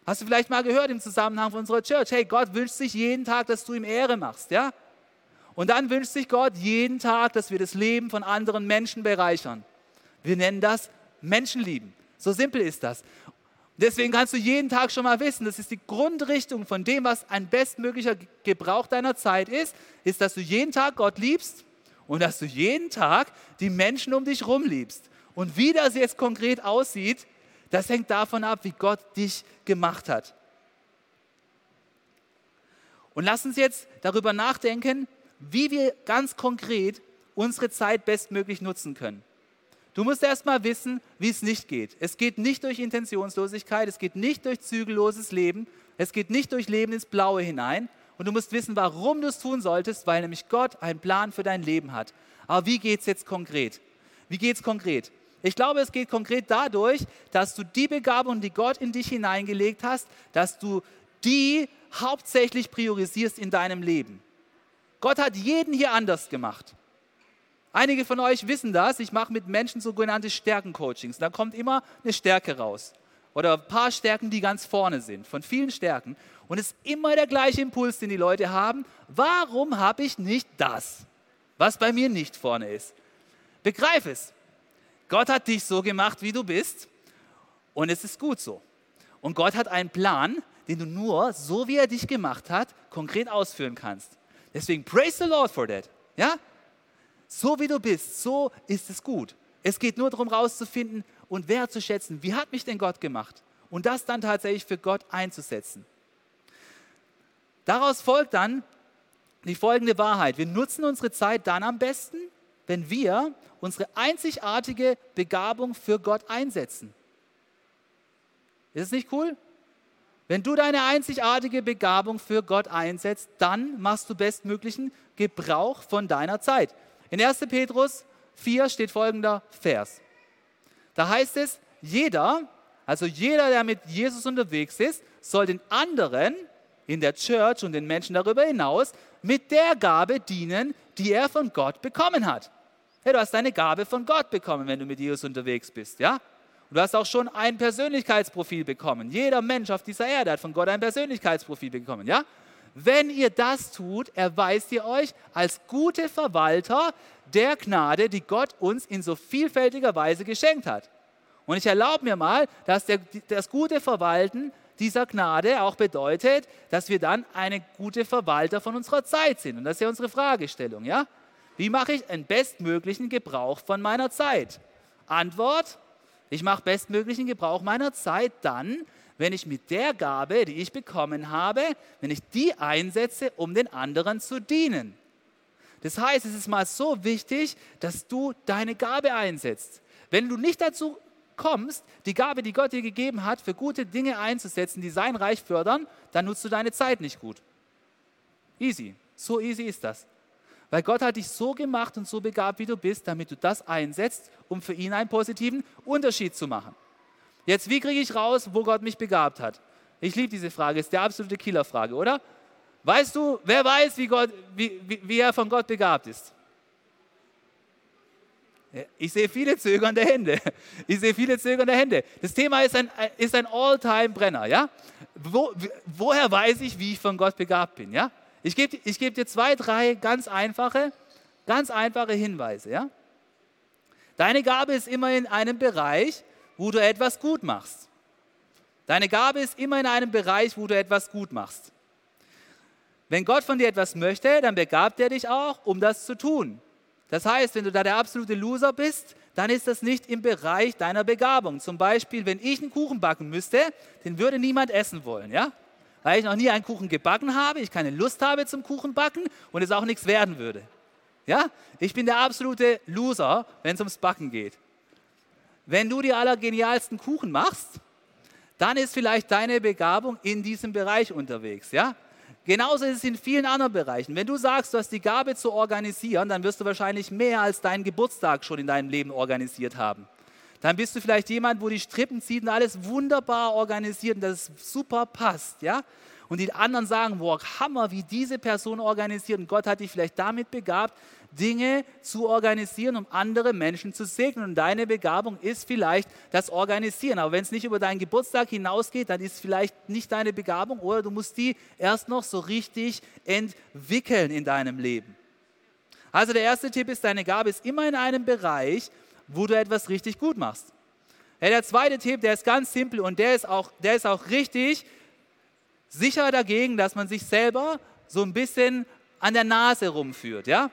Hast du vielleicht mal gehört im Zusammenhang von unserer Church? Hey, Gott wünscht sich jeden Tag, dass du ihm Ehre machst, ja? Und dann wünscht sich Gott jeden Tag, dass wir das Leben von anderen Menschen bereichern. Wir nennen das Menschenlieben. So simpel ist das. Deswegen kannst du jeden Tag schon mal wissen, das ist die Grundrichtung von dem, was ein bestmöglicher Gebrauch deiner Zeit ist, ist, dass du jeden Tag Gott liebst und dass du jeden Tag die Menschen um dich herum liebst. Und wie das jetzt konkret aussieht, das hängt davon ab, wie Gott dich gemacht hat. Und lass uns jetzt darüber nachdenken, wie wir ganz konkret unsere Zeit bestmöglich nutzen können. Du musst erst mal wissen, wie es nicht geht. Es geht nicht durch Intentionslosigkeit, es geht nicht durch zügelloses Leben, es geht nicht durch Leben ins Blaue hinein. Und du musst wissen, warum du es tun solltest, weil nämlich Gott einen Plan für dein Leben hat. Aber wie geht es jetzt konkret? Wie geht es konkret? Ich glaube, es geht konkret dadurch, dass du die Begabung, die Gott in dich hineingelegt hast, dass du die hauptsächlich priorisierst in deinem Leben. Gott hat jeden hier anders gemacht. Einige von euch wissen das. Ich mache mit Menschen sogenannte Stärkencoachings. Da kommt immer eine Stärke raus. Oder ein paar Stärken, die ganz vorne sind, von vielen Stärken. Und es ist immer der gleiche Impuls, den die Leute haben. Warum habe ich nicht das, was bei mir nicht vorne ist? Begreif es. Gott hat dich so gemacht, wie du bist. Und es ist gut so. Und Gott hat einen Plan, den du nur, so wie er dich gemacht hat, konkret ausführen kannst. Deswegen praise the Lord for that. Ja? So wie du bist, so ist es gut. Es geht nur darum, rauszufinden und wertzuschätzen, wie hat mich denn Gott gemacht? Und das dann tatsächlich für Gott einzusetzen. Daraus folgt dann die folgende Wahrheit. Wir nutzen unsere Zeit dann am besten, wenn wir unsere einzigartige Begabung für Gott einsetzen. Ist es nicht cool? Wenn du deine einzigartige Begabung für Gott einsetzt, dann machst du bestmöglichen Gebrauch von deiner Zeit. In 1. Petrus 4 steht folgender Vers. Da heißt es, jeder, also jeder, der mit Jesus unterwegs ist, soll den anderen in der Church und den Menschen darüber hinaus mit der Gabe dienen, die er von Gott bekommen hat. Hey, du hast deine Gabe von Gott bekommen, wenn du mit Jesus unterwegs bist, ja? Und du hast auch schon ein Persönlichkeitsprofil bekommen. Jeder Mensch auf dieser Erde hat von Gott ein Persönlichkeitsprofil bekommen. Ja? Wenn ihr das tut, erweist ihr euch als gute Verwalter der Gnade, die Gott uns in so vielfältiger Weise geschenkt hat. Und ich erlaube mir mal, dass der, das gute Verwalten dieser Gnade auch bedeutet, dass wir dann eine gute Verwalter von unserer Zeit sind. Und das ist ja unsere Fragestellung. Ja? Wie mache ich einen bestmöglichen Gebrauch von meiner Zeit? Antwort, ich mache bestmöglichen Gebrauch meiner Zeit dann, wenn ich mit der Gabe, die ich bekommen habe, wenn ich die einsetze, um den anderen zu dienen. Das heißt, es ist mal so wichtig, dass du deine Gabe einsetzt. Wenn du nicht dazu kommst, die Gabe, die Gott dir gegeben hat, für gute Dinge einzusetzen, die sein Reich fördern, dann nutzt du deine Zeit nicht gut. Easy. So easy ist das. Weil Gott hat dich so gemacht und so begabt, wie du bist, damit du das einsetzt, um für ihn einen positiven Unterschied zu machen. Jetzt, wie kriege ich raus, wo Gott mich begabt hat? Ich liebe diese Frage, ist der absolute Killerfrage, oder? Weißt du, wer weiß, wie, Gott, wie, wie, wie er von Gott begabt ist? Ich sehe viele zögernde Hände. Ich sehe viele zögernde Hände. Das Thema ist ein, ist ein All-Time-Brenner. Ja? Wo, woher weiß ich, wie ich von Gott begabt bin? Ja? Ich gebe ich geb dir zwei, drei ganz einfache, ganz einfache Hinweise. Ja? Deine Gabe ist immer in einem Bereich, wo du etwas gut machst. Deine Gabe ist immer in einem Bereich, wo du etwas gut machst. Wenn Gott von dir etwas möchte, dann begabt er dich auch, um das zu tun. Das heißt, wenn du da der absolute Loser bist, dann ist das nicht im Bereich deiner Begabung. Zum Beispiel, wenn ich einen Kuchen backen müsste, den würde niemand essen wollen, ja? Weil ich noch nie einen Kuchen gebacken habe, ich keine Lust habe zum Kuchenbacken und es auch nichts werden würde. Ja? Ich bin der absolute Loser, wenn es ums Backen geht. Wenn du die allergenialsten Kuchen machst, dann ist vielleicht deine Begabung in diesem Bereich unterwegs, ja? Genauso ist es in vielen anderen Bereichen. Wenn du sagst, du hast die Gabe zu organisieren, dann wirst du wahrscheinlich mehr als deinen Geburtstag schon in deinem Leben organisiert haben. Dann bist du vielleicht jemand, wo die Strippen zieht und alles wunderbar organisiert und das super passt, ja? Und die anderen sagen, wow, Hammer, wie diese Person organisiert und Gott hat dich vielleicht damit begabt, Dinge zu organisieren, um andere Menschen zu segnen. Und deine Begabung ist vielleicht das Organisieren. Aber wenn es nicht über deinen Geburtstag hinausgeht, dann ist vielleicht nicht deine Begabung oder du musst die erst noch so richtig entwickeln in deinem Leben. Also der erste Tipp ist, deine Gabe ist immer in einem Bereich, wo du etwas richtig gut machst. Der zweite Tipp, der ist ganz simpel und der ist auch, der ist auch richtig sicher dagegen, dass man sich selber so ein bisschen an der Nase rumführt. Ja?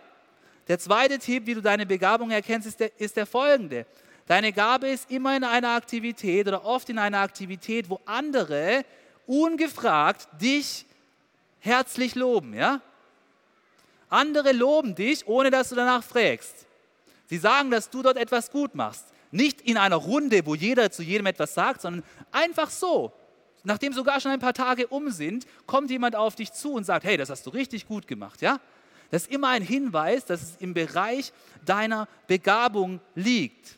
Der zweite Tipp, wie du deine Begabung erkennst, ist der, ist der folgende. Deine Gabe ist immer in einer Aktivität oder oft in einer Aktivität, wo andere ungefragt dich herzlich loben. Ja? Andere loben dich, ohne dass du danach fragst. Sie sagen, dass du dort etwas gut machst. Nicht in einer Runde, wo jeder zu jedem etwas sagt, sondern einfach so. Nachdem sogar schon ein paar Tage um sind, kommt jemand auf dich zu und sagt, hey, das hast du richtig gut gemacht. Ja? Das ist immer ein Hinweis, dass es im Bereich deiner Begabung liegt.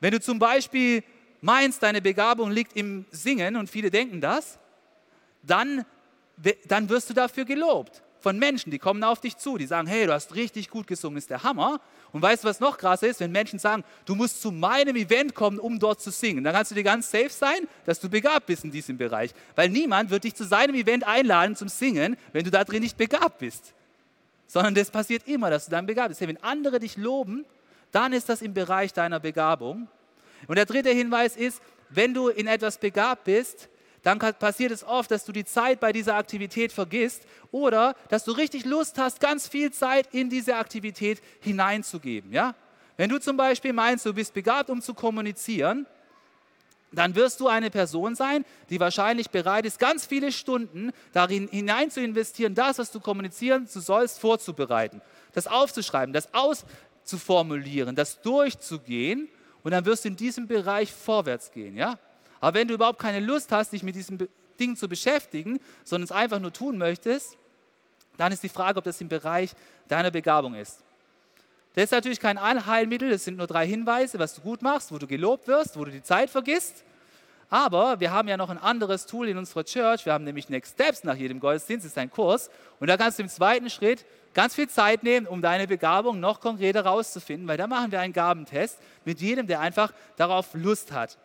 Wenn du zum Beispiel meinst, deine Begabung liegt im Singen und viele denken das, dann, dann wirst du dafür gelobt von Menschen, die kommen auf dich zu, die sagen, hey, du hast richtig gut gesungen, ist der Hammer. Und weißt du, was noch krasser ist, wenn Menschen sagen, du musst zu meinem Event kommen, um dort zu singen. Dann kannst du dir ganz safe sein, dass du begabt bist in diesem Bereich. Weil niemand wird dich zu seinem Event einladen zum Singen, wenn du da drin nicht begabt bist sondern das passiert immer, dass du dann begabt bist. Wenn andere dich loben, dann ist das im Bereich deiner Begabung. Und der dritte Hinweis ist, wenn du in etwas begabt bist, dann passiert es oft, dass du die Zeit bei dieser Aktivität vergisst oder dass du richtig Lust hast, ganz viel Zeit in diese Aktivität hineinzugeben. Ja? Wenn du zum Beispiel meinst, du bist begabt, um zu kommunizieren, dann wirst du eine Person sein, die wahrscheinlich bereit ist, ganz viele Stunden darin hinein zu investieren, das, was du kommunizieren sollst, vorzubereiten, das aufzuschreiben, das auszuformulieren, das durchzugehen und dann wirst du in diesem Bereich vorwärts gehen. Ja? Aber wenn du überhaupt keine Lust hast, dich mit diesem Ding zu beschäftigen, sondern es einfach nur tun möchtest, dann ist die Frage, ob das im Bereich deiner Begabung ist. Das ist natürlich kein Allheilmittel, das sind nur drei Hinweise, was du gut machst, wo du gelobt wirst, wo du die Zeit vergisst. Aber wir haben ja noch ein anderes Tool in unserer Church. Wir haben nämlich Next Steps nach jedem Gottesdienst, das ist ein Kurs. Und da kannst du im zweiten Schritt ganz viel Zeit nehmen, um deine Begabung noch konkreter rauszufinden, weil da machen wir einen Gabentest mit jedem, der einfach darauf Lust hat.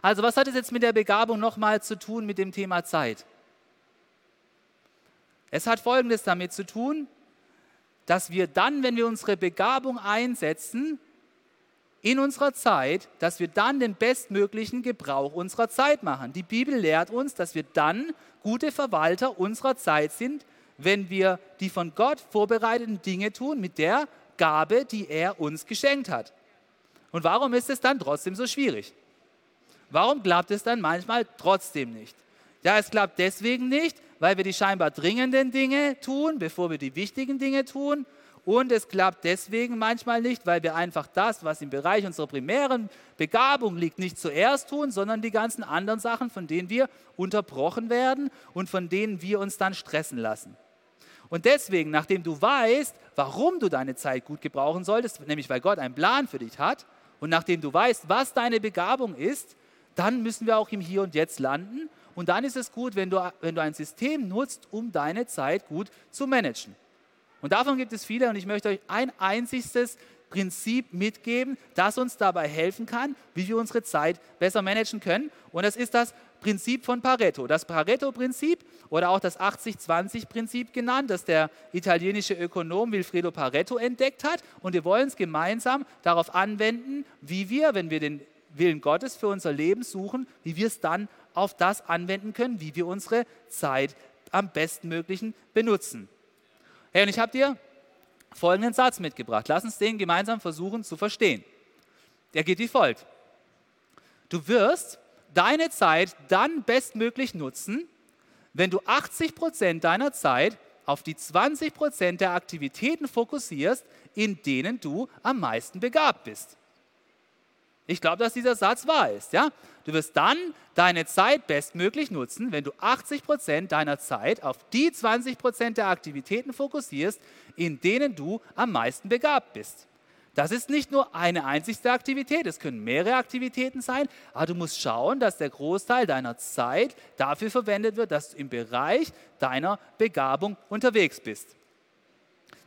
Also was hat es jetzt mit der Begabung nochmal zu tun mit dem Thema Zeit? Es hat Folgendes damit zu tun, dass wir dann, wenn wir unsere Begabung einsetzen, in unserer Zeit, dass wir dann den bestmöglichen Gebrauch unserer Zeit machen. Die Bibel lehrt uns, dass wir dann gute Verwalter unserer Zeit sind, wenn wir die von Gott vorbereiteten Dinge tun mit der Gabe, die er uns geschenkt hat. Und warum ist es dann trotzdem so schwierig? Warum klappt es dann manchmal trotzdem nicht? Ja, es klappt deswegen nicht, weil wir die scheinbar dringenden Dinge tun, bevor wir die wichtigen Dinge tun. Und es klappt deswegen manchmal nicht, weil wir einfach das, was im Bereich unserer primären Begabung liegt, nicht zuerst tun, sondern die ganzen anderen Sachen, von denen wir unterbrochen werden und von denen wir uns dann stressen lassen. Und deswegen, nachdem du weißt, warum du deine Zeit gut gebrauchen solltest, nämlich weil Gott einen Plan für dich hat, und nachdem du weißt, was deine Begabung ist, dann müssen wir auch im Hier und Jetzt landen. Und dann ist es gut, wenn du, wenn du ein System nutzt, um deine Zeit gut zu managen. Und davon gibt es viele und ich möchte euch ein einziges Prinzip mitgeben, das uns dabei helfen kann, wie wir unsere Zeit besser managen können. Und das ist das Prinzip von Pareto. Das Pareto-Prinzip oder auch das 80-20-Prinzip genannt, das der italienische Ökonom Wilfredo Pareto entdeckt hat. Und wir wollen es gemeinsam darauf anwenden, wie wir, wenn wir den Willen Gottes für unser Leben suchen, wie wir es dann auf das anwenden können, wie wir unsere Zeit am bestmöglichen benutzen. Hey, und ich habe dir folgenden Satz mitgebracht. Lass uns den gemeinsam versuchen zu verstehen. Der geht wie folgt. Du wirst deine Zeit dann bestmöglich nutzen, wenn du 80 Prozent deiner Zeit auf die 20 Prozent der Aktivitäten fokussierst, in denen du am meisten begabt bist. Ich glaube, dass dieser Satz wahr ist. Ja? Du wirst dann deine Zeit bestmöglich nutzen, wenn du 80 Prozent deiner Zeit auf die 20 Prozent der Aktivitäten fokussierst, in denen du am meisten begabt bist. Das ist nicht nur eine einzigste Aktivität, es können mehrere Aktivitäten sein, aber du musst schauen, dass der Großteil deiner Zeit dafür verwendet wird, dass du im Bereich deiner Begabung unterwegs bist.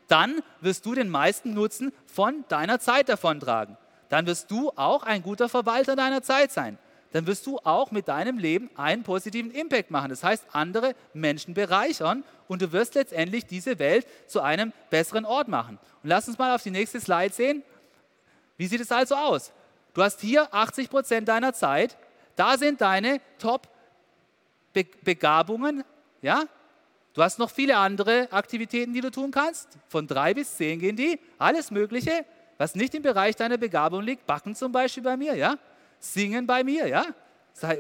Dann wirst du den meisten Nutzen von deiner Zeit davontragen dann wirst du auch ein guter Verwalter deiner Zeit sein. Dann wirst du auch mit deinem Leben einen positiven Impact machen. Das heißt, andere Menschen bereichern und du wirst letztendlich diese Welt zu einem besseren Ort machen. Und lass uns mal auf die nächste Slide sehen. Wie sieht es also aus? Du hast hier 80 Prozent deiner Zeit. Da sind deine Top-Begabungen. Ja? Du hast noch viele andere Aktivitäten, die du tun kannst. Von drei bis zehn gehen die. Alles Mögliche was nicht im Bereich deiner Begabung liegt, backen zum Beispiel bei mir, ja? Singen bei mir, ja? Sag,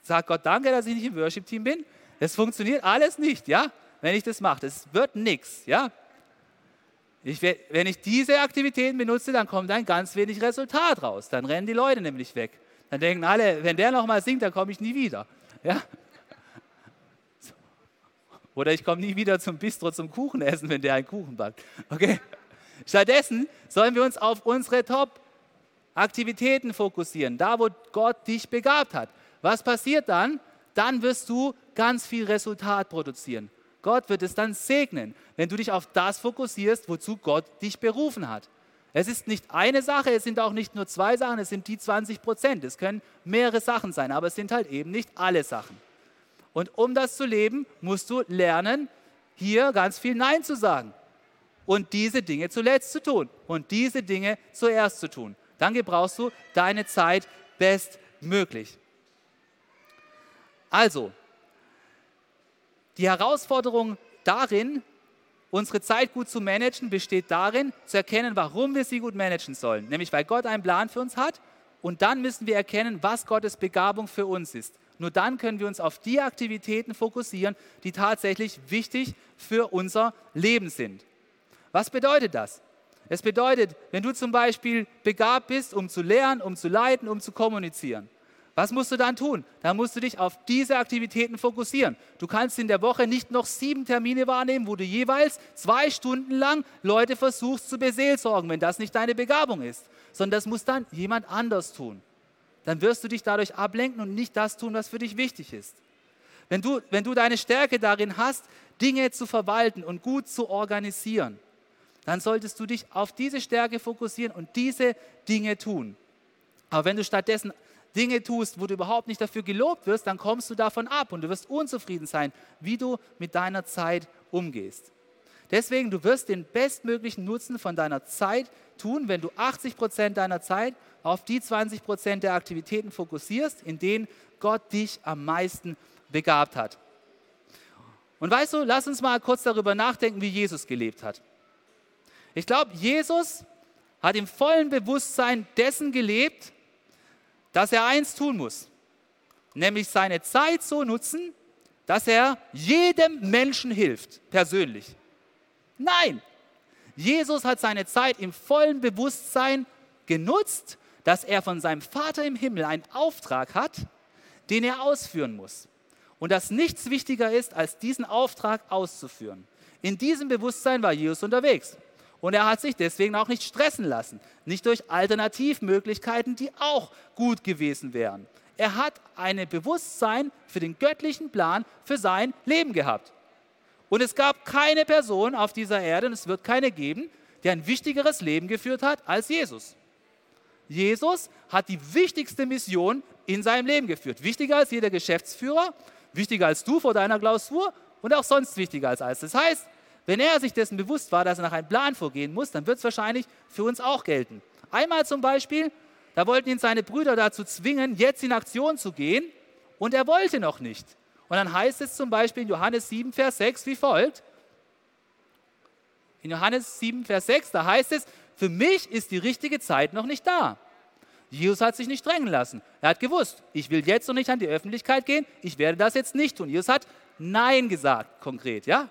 sag Gott danke, dass ich nicht im Worship-Team bin. Es funktioniert alles nicht, ja? Wenn ich das mache. Das wird nichts, ja? Ich, wenn ich diese Aktivitäten benutze, dann kommt ein ganz wenig Resultat raus. Dann rennen die Leute nämlich weg. Dann denken alle, wenn der nochmal singt, dann komme ich nie wieder. Ja? Oder ich komme nie wieder zum Bistro zum Kuchen essen, wenn der einen Kuchen backt. Okay? Stattdessen sollen wir uns auf unsere Top-Aktivitäten fokussieren, da wo Gott dich begabt hat. Was passiert dann? Dann wirst du ganz viel Resultat produzieren. Gott wird es dann segnen, wenn du dich auf das fokussierst, wozu Gott dich berufen hat. Es ist nicht eine Sache, es sind auch nicht nur zwei Sachen, es sind die 20 Prozent. Es können mehrere Sachen sein, aber es sind halt eben nicht alle Sachen. Und um das zu leben, musst du lernen, hier ganz viel Nein zu sagen und diese Dinge zuletzt zu tun und diese Dinge zuerst zu tun. Dann gebrauchst du deine Zeit bestmöglich. Also, die Herausforderung darin, unsere Zeit gut zu managen, besteht darin, zu erkennen, warum wir sie gut managen sollen. Nämlich, weil Gott einen Plan für uns hat und dann müssen wir erkennen, was Gottes Begabung für uns ist. Nur dann können wir uns auf die Aktivitäten fokussieren, die tatsächlich wichtig für unser Leben sind. Was bedeutet das? Es bedeutet, wenn du zum Beispiel begabt bist, um zu lernen, um zu leiten, um zu kommunizieren, was musst du dann tun? Dann musst du dich auf diese Aktivitäten fokussieren. Du kannst in der Woche nicht noch sieben Termine wahrnehmen, wo du jeweils zwei Stunden lang Leute versuchst zu beseelsorgen, wenn das nicht deine Begabung ist, sondern das muss dann jemand anders tun. Dann wirst du dich dadurch ablenken und nicht das tun, was für dich wichtig ist. Wenn du, wenn du deine Stärke darin hast, Dinge zu verwalten und gut zu organisieren, dann solltest du dich auf diese Stärke fokussieren und diese Dinge tun. Aber wenn du stattdessen Dinge tust, wo du überhaupt nicht dafür gelobt wirst, dann kommst du davon ab und du wirst unzufrieden sein, wie du mit deiner Zeit umgehst. Deswegen, du wirst den bestmöglichen Nutzen von deiner Zeit tun, wenn du 80 Prozent deiner Zeit auf die 20 Prozent der Aktivitäten fokussierst, in denen Gott dich am meisten begabt hat. Und weißt du, lass uns mal kurz darüber nachdenken, wie Jesus gelebt hat. Ich glaube, Jesus hat im vollen Bewusstsein dessen gelebt, dass er eins tun muss, nämlich seine Zeit so nutzen, dass er jedem Menschen hilft, persönlich. Nein, Jesus hat seine Zeit im vollen Bewusstsein genutzt, dass er von seinem Vater im Himmel einen Auftrag hat, den er ausführen muss. Und dass nichts wichtiger ist, als diesen Auftrag auszuführen. In diesem Bewusstsein war Jesus unterwegs. Und er hat sich deswegen auch nicht stressen lassen. Nicht durch Alternativmöglichkeiten, die auch gut gewesen wären. Er hat ein Bewusstsein für den göttlichen Plan für sein Leben gehabt. Und es gab keine Person auf dieser Erde, und es wird keine geben, die ein wichtigeres Leben geführt hat als Jesus. Jesus hat die wichtigste Mission in seinem Leben geführt. Wichtiger als jeder Geschäftsführer, wichtiger als du vor deiner Klausur und auch sonst wichtiger als alles. Das heißt, wenn er sich dessen bewusst war, dass er nach einem Plan vorgehen muss, dann wird es wahrscheinlich für uns auch gelten. Einmal zum Beispiel, da wollten ihn seine Brüder dazu zwingen, jetzt in Aktion zu gehen und er wollte noch nicht. Und dann heißt es zum Beispiel in Johannes 7, Vers 6 wie folgt. In Johannes 7, Vers 6, da heißt es, für mich ist die richtige Zeit noch nicht da. Jesus hat sich nicht drängen lassen. Er hat gewusst, ich will jetzt noch nicht an die Öffentlichkeit gehen, ich werde das jetzt nicht tun. Jesus hat Nein gesagt, konkret, ja?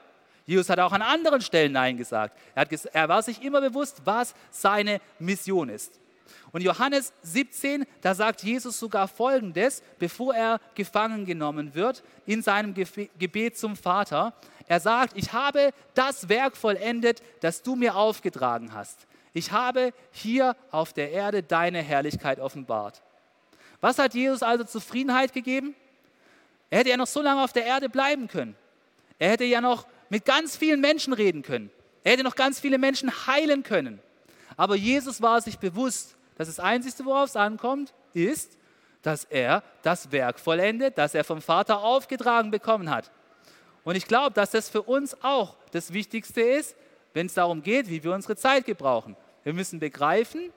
Jesus hat auch an anderen Stellen Nein gesagt. Er, hat, er war sich immer bewusst, was seine Mission ist. Und Johannes 17, da sagt Jesus sogar Folgendes, bevor er gefangen genommen wird, in seinem Gebet zum Vater. Er sagt, ich habe das Werk vollendet, das du mir aufgetragen hast. Ich habe hier auf der Erde deine Herrlichkeit offenbart. Was hat Jesus also Zufriedenheit gegeben? Er hätte ja noch so lange auf der Erde bleiben können. Er hätte ja noch mit ganz vielen Menschen reden können. Er hätte noch ganz viele Menschen heilen können. Aber Jesus war sich bewusst, dass das Einzige, worauf es ankommt, ist, dass er das Werk vollendet, das er vom Vater aufgetragen bekommen hat. Und ich glaube, dass das für uns auch das Wichtigste ist, wenn es darum geht, wie wir unsere Zeit gebrauchen. Wir müssen begreifen,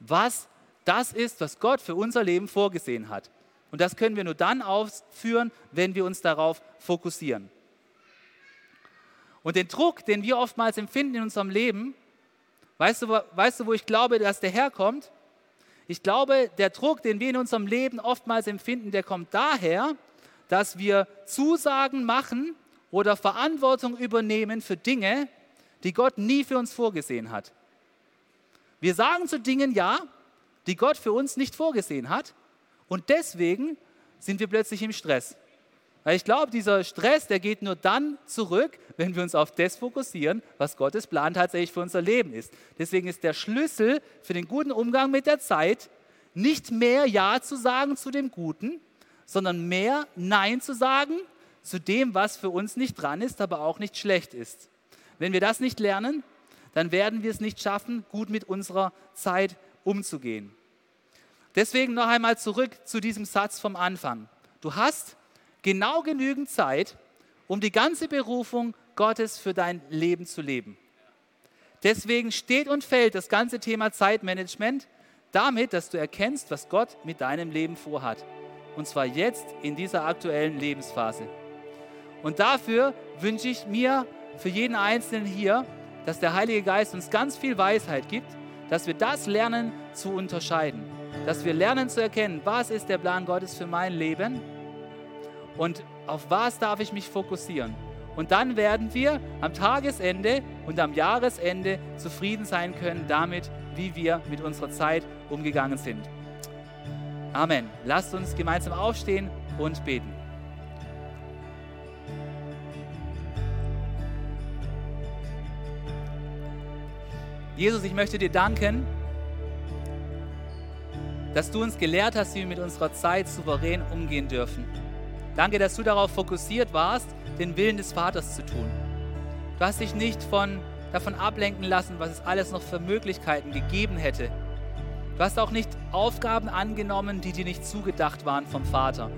was das ist, was Gott für unser Leben vorgesehen hat. Und das können wir nur dann ausführen, wenn wir uns darauf fokussieren. Und den Druck, den wir oftmals empfinden in unserem Leben, weißt du, weißt du, wo ich glaube, dass der herkommt? Ich glaube, der Druck, den wir in unserem Leben oftmals empfinden, der kommt daher, dass wir Zusagen machen oder Verantwortung übernehmen für Dinge, die Gott nie für uns vorgesehen hat. Wir sagen zu Dingen Ja, die Gott für uns nicht vorgesehen hat und deswegen sind wir plötzlich im Stress. Weil ich glaube, dieser Stress, der geht nur dann zurück, wenn wir uns auf das fokussieren, was Gottes Plan tatsächlich für unser Leben ist. Deswegen ist der Schlüssel für den guten Umgang mit der Zeit nicht mehr Ja zu sagen zu dem Guten, sondern mehr Nein zu sagen zu dem, was für uns nicht dran ist, aber auch nicht schlecht ist. Wenn wir das nicht lernen, dann werden wir es nicht schaffen, gut mit unserer Zeit umzugehen. Deswegen noch einmal zurück zu diesem Satz vom Anfang. Du hast genau genügend Zeit, um die ganze Berufung Gottes für dein Leben zu leben. Deswegen steht und fällt das ganze Thema Zeitmanagement damit, dass du erkennst, was Gott mit deinem Leben vorhat. Und zwar jetzt in dieser aktuellen Lebensphase. Und dafür wünsche ich mir für jeden Einzelnen hier, dass der Heilige Geist uns ganz viel Weisheit gibt, dass wir das lernen zu unterscheiden. Dass wir lernen zu erkennen, was ist der Plan Gottes für mein Leben und auf was darf ich mich fokussieren. Und dann werden wir am Tagesende und am Jahresende zufrieden sein können damit, wie wir mit unserer Zeit umgegangen sind. Amen. Lasst uns gemeinsam aufstehen und beten. Jesus, ich möchte dir danken, dass du uns gelehrt hast, wie wir mit unserer Zeit souverän umgehen dürfen. Danke, dass du darauf fokussiert warst, den Willen des Vaters zu tun. Du hast dich nicht von, davon ablenken lassen, was es alles noch für Möglichkeiten gegeben hätte. Du hast auch nicht Aufgaben angenommen, die dir nicht zugedacht waren vom Vater.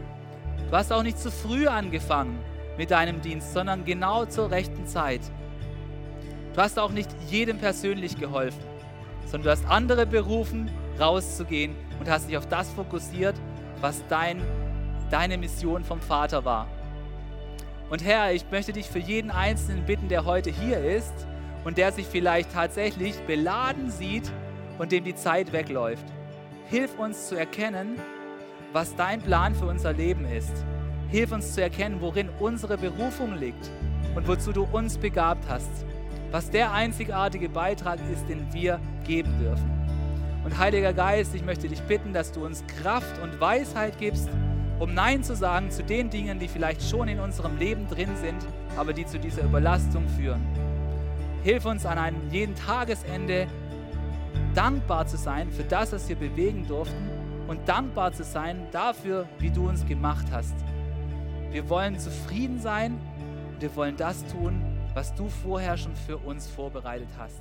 Du hast auch nicht zu früh angefangen mit deinem Dienst, sondern genau zur rechten Zeit. Du hast auch nicht jedem persönlich geholfen, sondern du hast andere berufen, rauszugehen und hast dich auf das fokussiert, was dein, deine Mission vom Vater war. Und Herr, ich möchte dich für jeden Einzelnen bitten, der heute hier ist und der sich vielleicht tatsächlich beladen sieht und dem die Zeit wegläuft. hilf uns zu erkennen, was dein Plan für unser Leben ist. Hilf uns zu erkennen, worin unsere Berufung liegt und wozu du uns begabt hast. Was der einzigartige Beitrag ist, den wir geben dürfen. Und Heiliger Geist, ich möchte dich bitten, dass du uns Kraft und Weisheit gibst, um Nein zu sagen zu den Dingen, die vielleicht schon in unserem Leben drin sind, aber die zu dieser Überlastung führen. Hilf uns an einem jeden Tagesende dankbar zu sein für das, was wir bewegen durften und dankbar zu sein dafür, wie du uns gemacht hast. Wir wollen zufrieden sein und wir wollen das tun, was du vorher schon für uns vorbereitet hast.